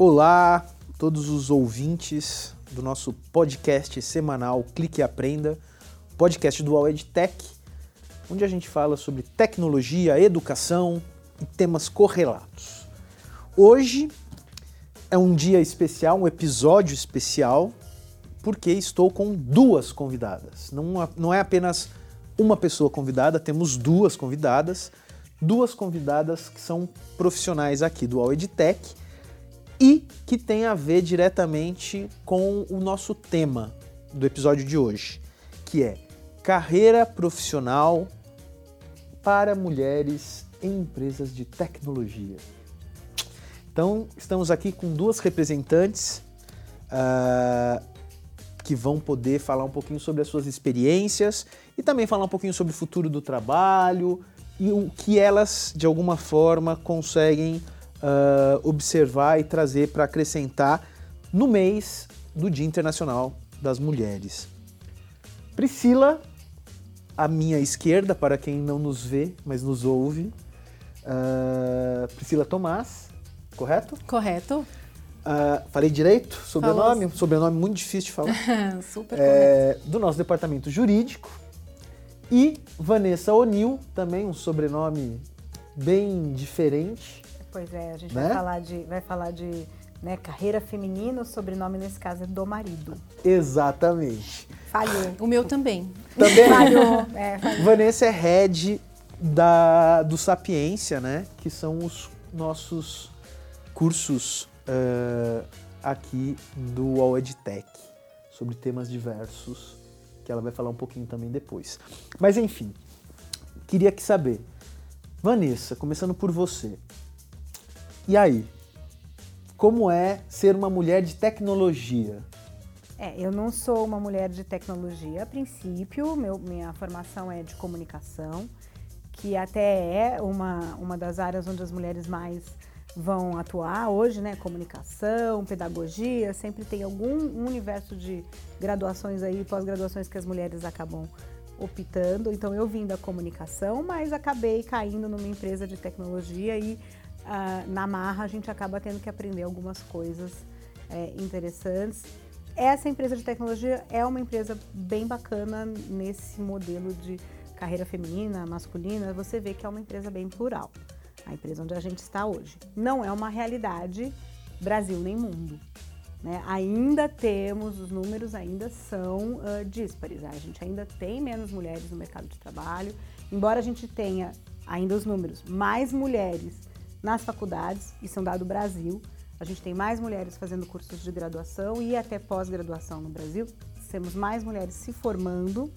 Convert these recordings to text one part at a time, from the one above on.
Olá, todos os ouvintes do nosso podcast semanal Clique e Aprenda, podcast do All Tech, onde a gente fala sobre tecnologia, educação e temas correlatos. Hoje é um dia especial, um episódio especial, porque estou com duas convidadas. Não, não é apenas uma pessoa convidada, temos duas convidadas, duas convidadas que são profissionais aqui do All Tech e que tem a ver diretamente com o nosso tema do episódio de hoje, que é carreira profissional para mulheres em empresas de tecnologia. Então, estamos aqui com duas representantes uh, que vão poder falar um pouquinho sobre as suas experiências e também falar um pouquinho sobre o futuro do trabalho e o que elas, de alguma forma, conseguem uh, observar e trazer para acrescentar no mês do Dia Internacional das Mulheres. Priscila, à minha esquerda, para quem não nos vê, mas nos ouve. Uh, Priscila Tomás, correto? Correto. Uh, falei direito? Sobrenome? Um sobrenome muito difícil de falar. Super é, correto. Do nosso departamento jurídico. E Vanessa O'Neill, também um sobrenome bem diferente. Pois é, a gente né? vai falar de, vai falar de né, carreira feminina, o sobrenome nesse caso é do marido. Exatamente. Falhou. O meu também. Também? falhou. É, falhou. Vanessa é head da, do Sapiência, né? Que são os nossos cursos uh, aqui do All EdTech sobre temas diversos, que ela vai falar um pouquinho também depois. Mas enfim, queria que saber, Vanessa, começando por você, e aí? Como é ser uma mulher de tecnologia? É, eu não sou uma mulher de tecnologia a princípio, meu, minha formação é de comunicação, que até é uma, uma das áreas onde as mulheres mais vão atuar hoje, né? Comunicação, pedagogia, sempre tem algum um universo de graduações aí, pós-graduações que as mulheres acabam optando. Então eu vim da comunicação, mas acabei caindo numa empresa de tecnologia e uh, na marra a gente acaba tendo que aprender algumas coisas é, interessantes. Essa empresa de tecnologia é uma empresa bem bacana nesse modelo de carreira feminina, masculina. Você vê que é uma empresa bem plural, a empresa onde a gente está hoje. Não é uma realidade Brasil nem mundo. Né? Ainda temos, os números ainda são uh, díspares, a gente ainda tem menos mulheres no mercado de trabalho, embora a gente tenha ainda os números, mais mulheres nas faculdades, isso é um dado Brasil. A gente tem mais mulheres fazendo cursos de graduação e até pós-graduação no Brasil. Temos mais mulheres se formando,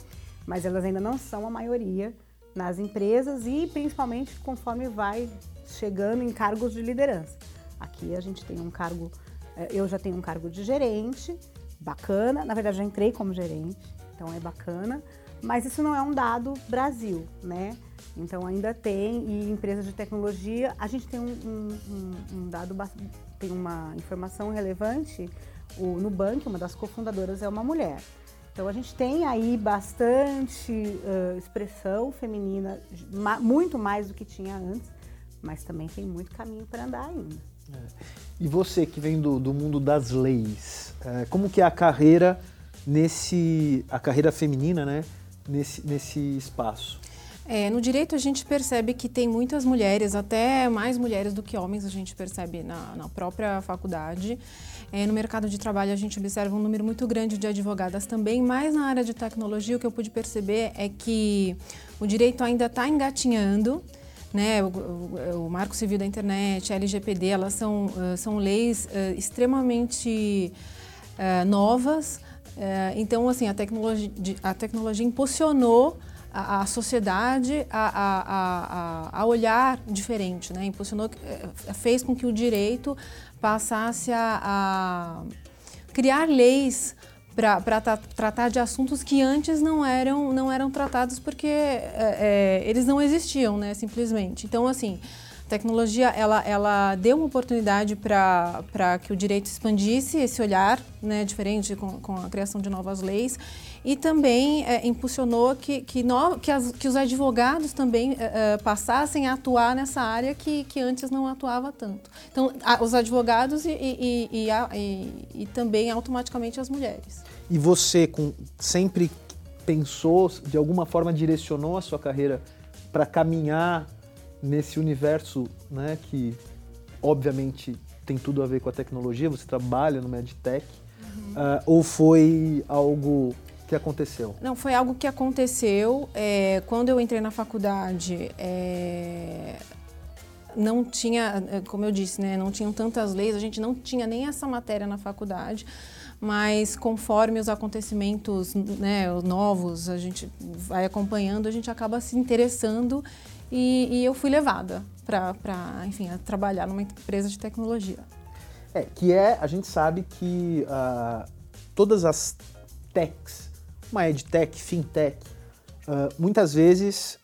mas elas ainda não são a maioria nas empresas e principalmente conforme vai chegando em cargos de liderança. Aqui a gente tem um cargo, eh, eu já tenho um cargo de gerente, bacana. Na verdade, já entrei como gerente, então é bacana. Mas isso não é um dado Brasil, né? Então ainda tem, e empresas de tecnologia, a gente tem um, um, um dado, tem uma informação relevante, o Nubank, uma das cofundadoras, é uma mulher. Então a gente tem aí bastante uh, expressão feminina, muito mais do que tinha antes, mas também tem muito caminho para andar ainda. É. E você que vem do, do mundo das leis, é, como que é a carreira nesse, a carreira feminina, né, nesse, nesse espaço? É, no direito a gente percebe que tem muitas mulheres, até mais mulheres do que homens, a gente percebe na, na própria faculdade. É, no mercado de trabalho a gente observa um número muito grande de advogadas também, mas na área de tecnologia o que eu pude perceber é que o direito ainda está engatinhando. Né, o, o, o, Marco Civil da Internet, a LGPD, elas são, uh, são leis uh, extremamente uh, novas. então, assim, a tecnologia, a tecnologia impulsionou a, a sociedade a, a, a, olhar diferente, né? Impulsionou, eh, fez com que o direito passasse a, criar leis para tratar de assuntos que antes não eram, não eram tratados porque é, eles não existiam, né? Simplesmente. Então, assim, tecnologia ela, ela deu uma oportunidade para que o direito expandisse esse olhar né, diferente com, com a criação de novas leis e também é, impulsionou que, que, no, que, as, que, os advogados também é, passassem a atuar nessa área que, que antes não atuava tanto. Então, a, os advogados e, e, e, e, também automaticamente as mulheres. E você com, sempre pensou, de alguma forma direcionou a sua carreira para caminhar nesse universo né, que, obviamente, tem tudo a ver com a tecnologia, você trabalha no MedTech, uhum. uh, ou foi algo que aconteceu? Não, foi algo que aconteceu. É, quando eu entrei na faculdade, é, não tinha, como eu disse, né, não tinham tantas leis, a gente não tinha nem essa matéria na faculdade, mas conforme os acontecimentos né, novos a gente vai acompanhando, a gente acaba se interessando e, e eu fui levada para, enfim, a trabalhar numa empresa de tecnologia. É, que é, a gente sabe que uh, todas as techs, uma edtech, fintech, uh, muitas vezes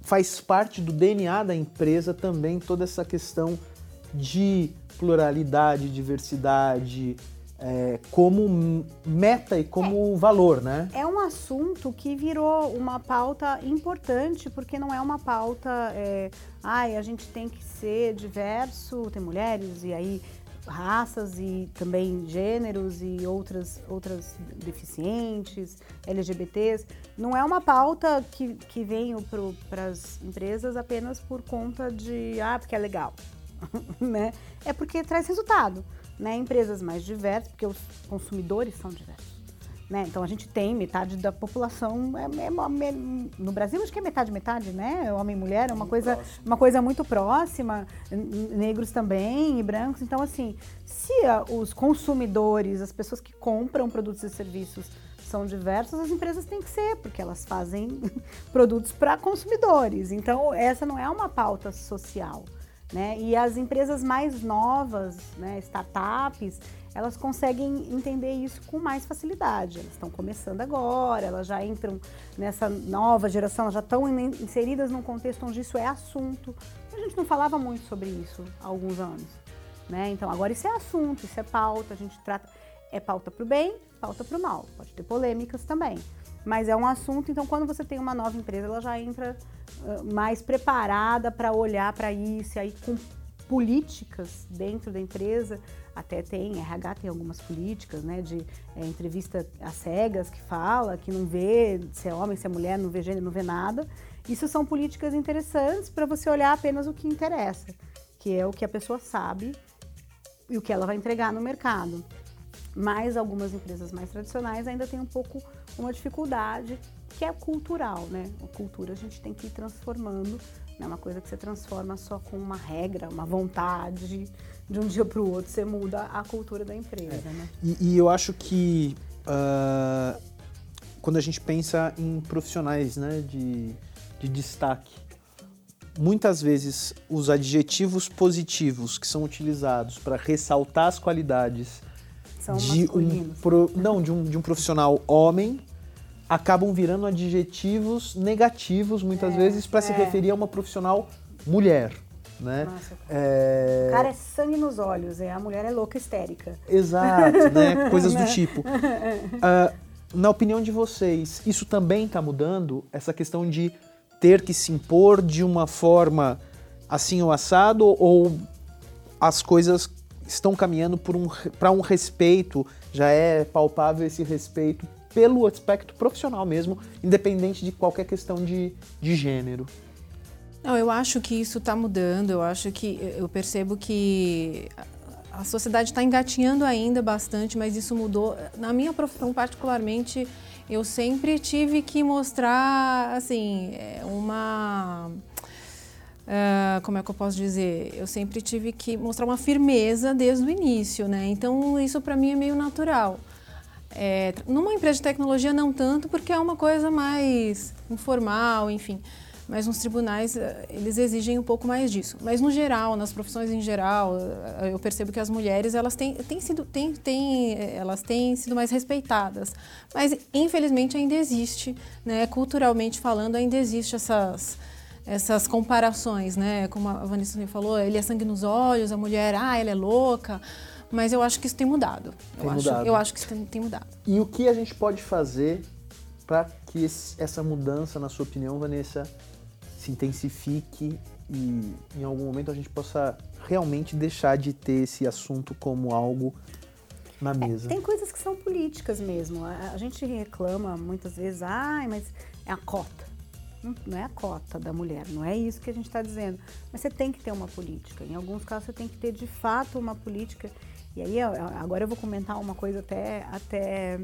faz parte do DNA da empresa também toda essa questão de pluralidade, diversidade, é, como meta e como é, valor, né? É um assunto que virou uma pauta importante, porque não é uma pauta, é, ai, a gente tem que ser diverso, tem mulheres e aí raças e também gêneros e outras, outras deficientes, LGBTs. Não é uma pauta que, que vem para as empresas apenas por conta de, ah, porque é legal, né? É porque traz resultado né, empresas mais diversas, porque os consumidores são diversos. Né? Então a gente tem metade da população é, é, é, no Brasil acho que é metade metade, né? Homem e mulher é uma coisa uma coisa muito próxima, negros também e brancos. Então assim, se a, os consumidores, as pessoas que compram produtos e serviços são diversas, as empresas têm que ser, porque elas fazem produtos para consumidores. Então essa não é uma pauta social. Né? E as empresas mais novas, né, startups, elas conseguem entender isso com mais facilidade. Elas estão começando agora, elas já entram nessa nova geração, já estão inseridas num contexto onde isso é assunto. A gente não falava muito sobre isso há alguns anos. Né? Então agora isso é assunto, isso é pauta, a gente trata. É pauta para o bem, pauta para o mal. Pode ter polêmicas também. Mas é um assunto, então quando você tem uma nova empresa, ela já entra uh, mais preparada para olhar para isso, e aí com políticas dentro da empresa, até tem, RH tem algumas políticas, né, de é, entrevista às cegas que fala, que não vê se é homem, se é mulher, não vê gênero, não vê nada. Isso são políticas interessantes para você olhar apenas o que interessa, que é o que a pessoa sabe e o que ela vai entregar no mercado. Mas algumas empresas mais tradicionais ainda têm um pouco uma dificuldade que é cultural, né? A cultura a gente tem que ir transformando, não é uma coisa que você transforma só com uma regra, uma vontade, de um dia para o outro você muda a cultura da empresa, é. né? E, e, eu acho que uh, quando a gente pensa em profissionais né, de, de destaque, muitas vezes os adjetivos positivos que são utilizados para ressaltar as qualidades são de um pro, não de um, de um profissional homem acabam virando adjetivos negativos muitas é, vezes para é. se referir a uma profissional mulher. Né? Nossa, é... O cara é sangue nos olhos, é, a mulher é louca histérica. Exato, né? coisas do tipo. Uh, na opinião de vocês, isso também está mudando? Essa questão de ter que se impor de uma forma assim ou assado, ou as coisas estão caminhando para um, um respeito, já é palpável esse respeito pelo aspecto profissional mesmo, independente de qualquer questão de, de gênero. Não, eu acho que isso está mudando, eu acho que eu percebo que a sociedade está engatinhando ainda bastante, mas isso mudou. Na minha profissão, particularmente, eu sempre tive que mostrar, assim, é, uma Uh, como é que eu posso dizer? Eu sempre tive que mostrar uma firmeza desde o início, né? Então isso para mim é meio natural. É, numa empresa de tecnologia não tanto, porque é uma coisa mais informal, enfim. Mas nos tribunais eh, eles exigem um pouco mais disso. Mas no geral, nas profissões em geral, eh, eu percebo que as mulheres elas têm, têm sido, têm, têm, eh, elas têm sido mais respeitadas. Mas infelizmente ainda existe, né? Culturalmente falando, ainda existe essas essas comparações, né? Como a Vanessa falou, ele é sangue nos olhos, a mulher, ah, ela é louca. Mas eu acho que isso tem mudado. Tem eu, mudado. Acho, eu acho que isso tem, tem mudado. E o que a gente pode fazer para que esse, essa mudança, na sua opinião, Vanessa, se intensifique e em algum momento a gente possa realmente deixar de ter esse assunto como algo na mesa? É, tem coisas que são políticas mesmo. A, a gente reclama muitas vezes, ai, mas é a cota. Não, é a cota da mulher, não é isso que a gente está dizendo. Mas você tem que ter uma política. Em alguns casos você tem que ter de fato uma política. E aí agora eu vou comentar uma coisa até, até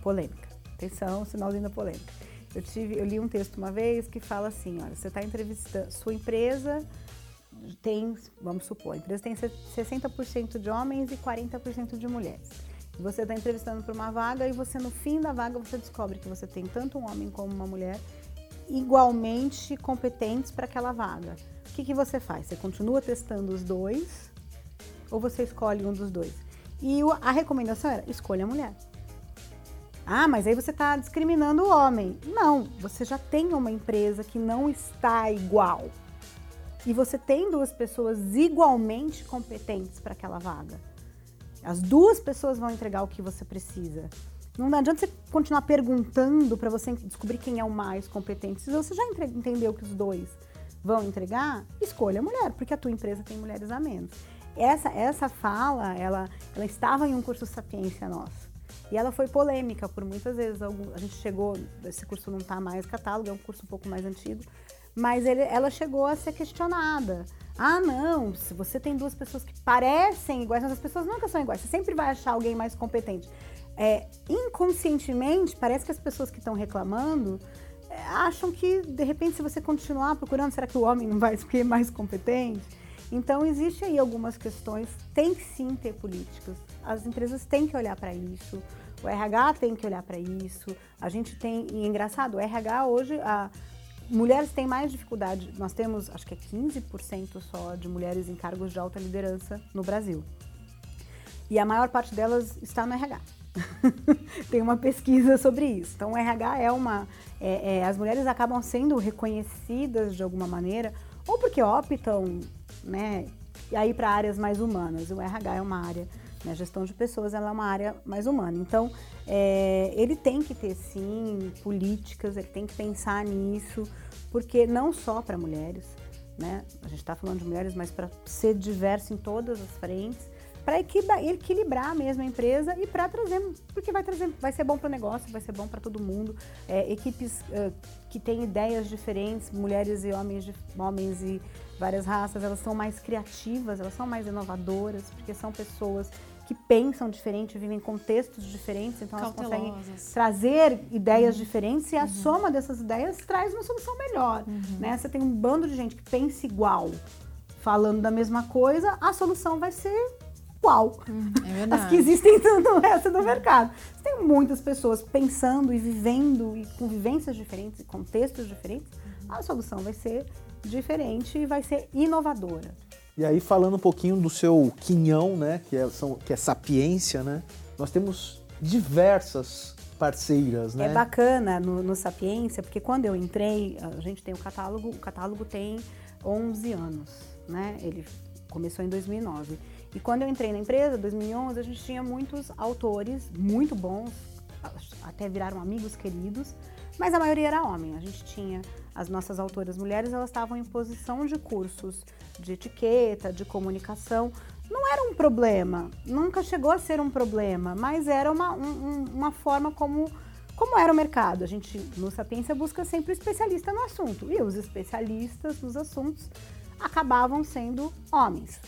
polêmica. Atenção, sinalzinho da polêmica. Eu, tive, eu li um texto uma vez que fala assim, olha, você está entrevistando, sua empresa tem, vamos supor, a empresa tem 60% de homens e 40% de mulheres. Você está entrevistando para uma vaga e você no fim da vaga você descobre que você tem tanto um homem como uma mulher igualmente competentes para aquela vaga. O que, que você faz? Você continua testando os dois ou você escolhe um dos dois? E a recomendação era escolha a mulher. Ah, mas aí você está discriminando o homem. Não, você já tem uma empresa que não está igual e você tem duas pessoas igualmente competentes para aquela vaga. As duas pessoas vão entregar o que você precisa. Não adianta você continuar perguntando para você descobrir quem é o mais competente. Se você já entendeu que os dois vão entregar, escolha a mulher, porque a tua empresa tem mulheres a menos. Essa, essa fala, ela, ela estava em um curso Sapiência nosso. E ela foi polêmica por muitas vezes. A gente chegou, esse curso não está mais catálogo, é um curso um pouco mais antigo mas ele, ela chegou a ser questionada. Ah, não, se você tem duas pessoas que parecem iguais, mas as pessoas nunca são iguais, você sempre vai achar alguém mais competente. É, inconscientemente, parece que as pessoas que estão reclamando é, acham que, de repente, se você continuar procurando, será que o homem não vai ser mais competente? Então, existe aí algumas questões, tem que sim ter políticas. As empresas têm que olhar para isso, o RH tem que olhar para isso. A gente tem, e é engraçado, o RH hoje, a, Mulheres têm mais dificuldade. Nós temos, acho que é 15% só de mulheres em cargos de alta liderança no Brasil. E a maior parte delas está no RH. Tem uma pesquisa sobre isso. Então, o RH é uma. É, é, as mulheres acabam sendo reconhecidas de alguma maneira, ou porque optam, né, aí para áreas mais humanas. O RH é uma área, né, gestão de pessoas, ela é uma área mais humana. Então, é, ele tem que ter sim políticas, ele tem que pensar nisso, porque não só para mulheres, né? A gente está falando de mulheres, mas para ser diverso em todas as frentes, para equilibrar mesmo a empresa e para trazer, porque vai trazer, vai ser bom para o negócio, vai ser bom para todo mundo. É, equipes uh, que têm ideias diferentes, mulheres e homens, homens e várias raças, elas são mais criativas, elas são mais inovadoras, porque são pessoas que pensam diferente, vivem em contextos diferentes, então elas conseguem trazer ideias uhum. diferentes e a uhum. soma dessas ideias traz uma solução melhor. Uhum. Né? Você tem um bando de gente que pensa igual, falando da mesma coisa, a solução vai ser igual. Uhum. É. As que existem no resto do mercado. Você tem muitas pessoas pensando e vivendo e com vivências diferentes e contextos diferentes, uhum. a solução vai ser diferente e vai ser inovadora. E aí, falando um pouquinho do seu quinhão, né, que é, são, que é Sapiência, né, nós temos diversas parceiras, né? É bacana no, no Sapiência, porque quando eu entrei, a gente tem o catálogo, o catálogo tem 11 anos, né? Ele começou em 2009. E quando eu entrei na empresa, 2011, a gente tinha muitos autores muito bons, até viraram amigos queridos, mas a maioria era homem. A gente tinha as nossas autoras mulheres, elas estavam em posição de cursos de etiqueta, de comunicação. Não era um problema, nunca chegou a ser um problema, mas era uma, um, uma forma como, como era o mercado. A gente, no Sapiência, busca sempre o especialista no assunto, e os especialistas nos assuntos acabavam sendo homens.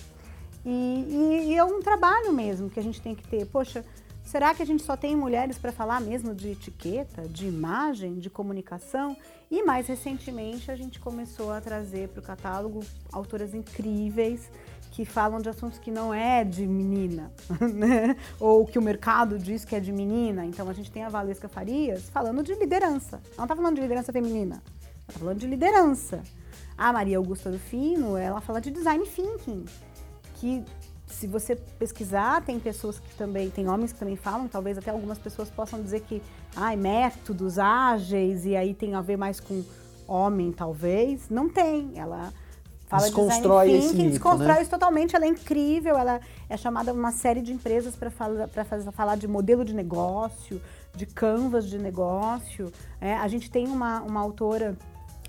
E, e, e é um trabalho mesmo que a gente tem que ter. Poxa, Será que a gente só tem mulheres para falar mesmo de etiqueta, de imagem, de comunicação? E mais recentemente a gente começou a trazer para o catálogo autoras incríveis que falam de assuntos que não é de menina, né? Ou que o mercado diz que é de menina. Então a gente tem a Valesca Farias falando de liderança. Ela não está falando de liderança feminina, ela está falando de liderança. A Maria Augusta do Fino, ela fala de design thinking, que se você pesquisar, tem pessoas que também, tem homens que também falam, talvez até algumas pessoas possam dizer que, ai, métodos ágeis, e aí tem a ver mais com homem, talvez, não tem. Ela fala desconstrói design esse thinking, mito, desconstrói né? isso totalmente. Ela é incrível. Ela é chamada uma série de empresas para falar, pra falar de modelo de negócio, de canvas de negócio. É, a gente tem uma, uma autora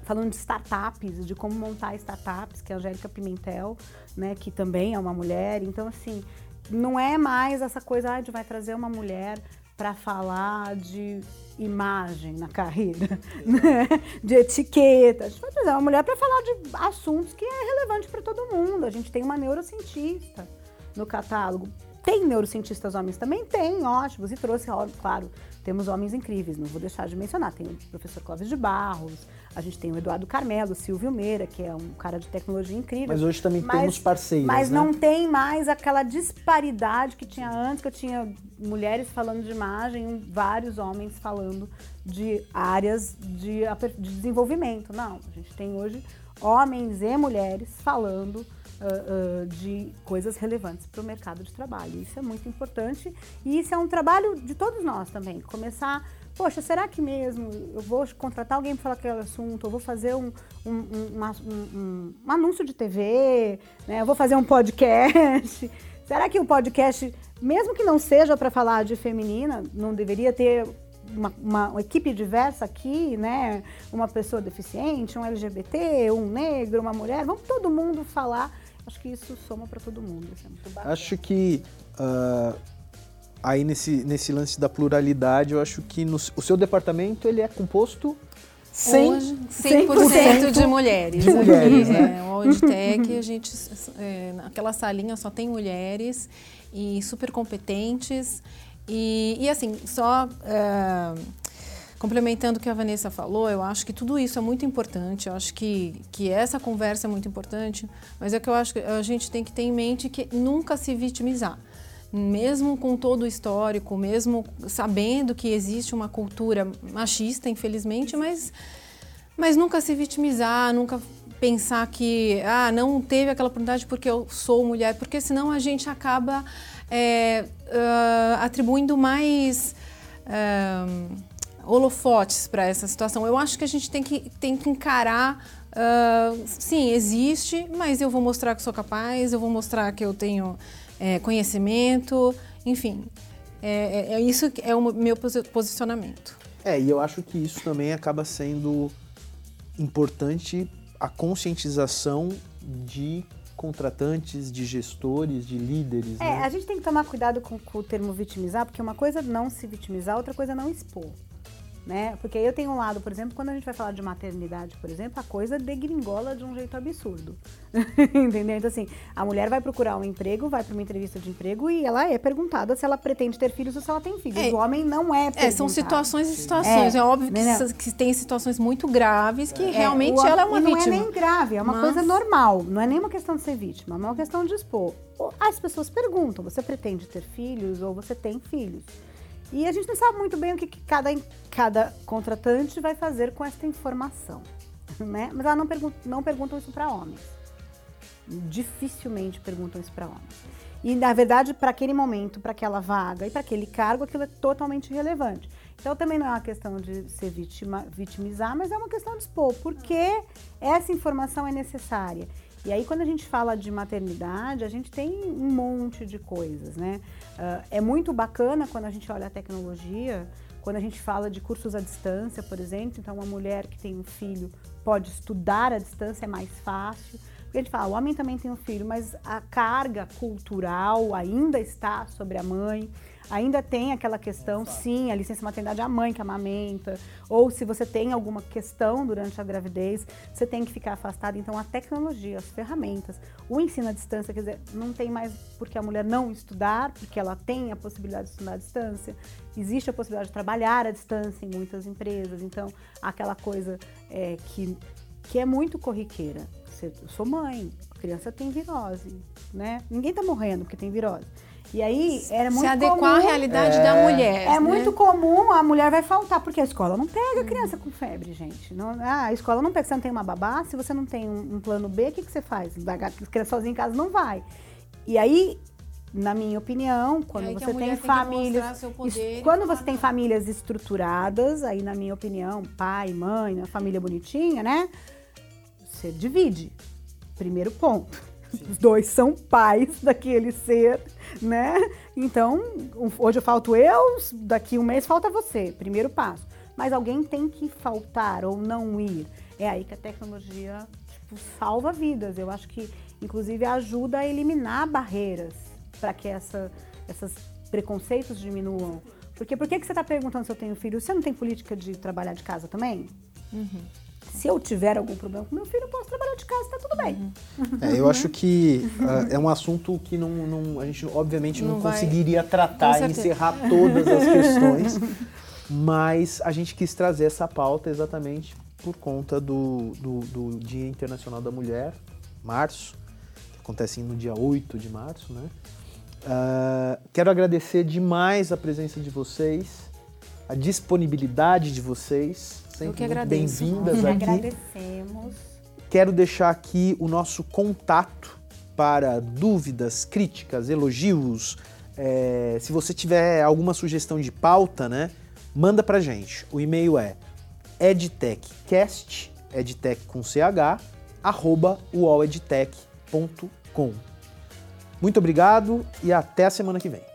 falando de startups, de como montar startups, que é a Angélica Pimentel, né, que também é uma mulher. Então, assim, não é mais essa coisa ah, de vai trazer uma mulher para falar de imagem na carreira, né? de etiqueta. A gente vai trazer uma mulher para falar de assuntos que é relevante para todo mundo. A gente tem uma neurocientista no catálogo. Tem neurocientistas homens também? Tem, ótimos. E trouxe, claro, temos homens incríveis, não vou deixar de mencionar. Tem o professor Clóvis de Barros, a gente tem o Eduardo Carmelo, o Silvio Meira, que é um cara de tecnologia incrível. Mas hoje também Mas- temos parceiras, Mas né? não tem mais aquela disparidade que tinha antes, que eu tinha mulheres falando de imagem, vários homens falando de áreas de, de desenvolvimento. Não, a gente tem hoje homens e mulheres falando ah, de coisas relevantes para o mercado de trabalho. Isso é muito importante e isso é um trabalho de todos nós também. Começar, poxa, será que mesmo eu vou contratar alguém para falar aquele assunto? Eu vou fazer um, um- um- um anúncio de TV? Né? Eu vou fazer um podcast? Será que o podcast, mesmo que não seja para falar de feminina, não deveria ter uma, uma- uma equipe diversa aqui, né? Uma pessoa deficiente, um LGBT, um negro, uma mulher? Vamos todo mundo falar. Acho que isso soma para todo mundo. Isso é. Acho que ah, aí nesse, nesse lance da pluralidade, eu acho que no- o seu departamento ele é composto 100 Hoje, 100% de mulheres. de mulheres, né? É, o Auditech, a gente, é, naquela salinha só tem mulheres e super competentes. E, e assim, só é, complementando o que a Vanessa falou, eu acho que tudo isso é muito importante. Eu acho que, que essa conversa é muito importante, mas é que eu acho que a gente tem que ter em mente que nunca se vitimizar mesmo com todo o histórico, mesmo sabendo que existe uma cultura machista, infelizmente, mas, mas nunca se vitimizar, nunca pensar que ah, não teve aquela oportunidade porque eu sou mulher, porque senão a gente acaba é, ah, atribuindo mais ah, holofotes para essa situação. Eu acho que a gente tem que, tem que encarar. ah, sim, existe, mas eu vou mostrar que sou capaz, eu vou mostrar que eu tenho é, conhecimento, enfim. É, é- é isso que é o meu posi- posicionamento. É, e eu acho que isso também acaba sendo importante a conscientização de contratantes, de gestores, de líderes. É, né? a gente tem que tomar cuidado com, com o termo vitimizar, porque uma coisa é não se vitimizar, outra coisa é não expor. Né? Porque aí eu tenho um lado, por exemplo, quando a gente vai falar de maternidade, por exemplo, a coisa degringola de um jeito absurdo. Entendeu? Então, assim, a mulher vai procurar um emprego, vai para uma entrevista de emprego e ela é perguntada se ela pretende ter filhos ou se ela tem filhos. É. o homem não é perguntado. É, são situações e situações. É, É, óbvio que, que tem situações muito graves que É, realmente o- ela é uma não vítima. é nem grave, é uma Mas- coisa normal. Não é nem uma questão de ser vítima, é uma questão de expor. As pessoas perguntam: você pretende ter filhos ou você tem filhos? E a gente não sabe muito bem o que, que cada, cada contratante vai fazer com essa informação. Né? Mas elas não, pergun não perguntam isso para homens. Dificilmente perguntam isso para homens. E, na verdade, para aquele momento, para aquela vaga e para aquele cargo, aquilo é totalmente irrelevante. Então, também não é uma questão de ser vítima, vitimizar, mas é uma questão de expor, porque essa informação é necessária. E aí, quando a gente fala de maternidade, a gente tem um monte de coisas, né? Ah, é muito bacana quando a gente olha a tecnologia, quando a gente fala de cursos à distância, por exemplo. Então, uma mulher que tem um filho pode estudar à distância, é mais fácil. Porque a gente fala, o homem também tem um filho, mas a carga cultural ainda está sobre a mãe. Ainda tem aquela questão, sim, a licença maternidade é a mãe que amamenta, ou se você tem alguma questão durante a gravidez, você tem que ficar afastado. Então, a tecnologia, as ferramentas, o ensino à distância, quer dizer, não tem mais porque a mulher não estudar, porque ela tem a possibilidade de estudar à distância, existe a possibilidade de trabalhar à distância em muitas empresas. Então, aquela coisa é, que, que é muito corriqueira. Eu sou mãe, a criança tem virose, né? Ninguém tá morrendo porque tem virose. E aí era muito Se adequar comum, à realidade da mulher. é né? muito comum, a mulher vai faltar, porque a escola não pega a criança com febre, gente. Não, ah, a escola não pega, você não tem uma babá, se você não tem um, um plano B, o que, que você faz? A criança sozinha em casa não vai. E aí, na minha opinião, quando a você tem tem famílias, seu poder quando você tem famílias estruturadas, aí na minha opinião, pai, mãe, família bonitinha, né? Você divide. Primeiro ponto. Os dois são pais daquele ser, né? Então, hoje eu falto eu, daqui um mês falta você. Primeiro passo. Mas alguém tem que faltar ou não ir. É aí que a tecnologia tipo, salva vidas. Eu acho que, inclusive, ajuda a eliminar barreiras para que essa, esses preconceitos diminuam. Porque por que, que você está perguntando se eu tenho filho? Você não tem política de trabalhar de casa também? Se eu tiver algum problema com meu filho, eu posso trabalhar de casa, tá tudo bem. É, eu acho que ah, é um assunto que não, não- a gente obviamente não, Não vai- conseguiria tratar e encerrar todas as questões, mas a gente quis trazer essa pauta exatamente por conta do, do, do Dia Internacional da Mulher, março, que acontece no dia 8 de março, né? Ah, quero agradecer demais a presença de vocês, a disponibilidade de vocês, sempre que muito agradeço. bem-vindas Nós aqui. agradecemos. Quero deixar aqui o nosso contato para dúvidas, críticas, elogios. É, se você tiver alguma sugestão de pauta, né, manda pra gente. O e-mail é edtechcast, edtech com ch, arroba uoledtech.com. Muito obrigado e até a semana que vem.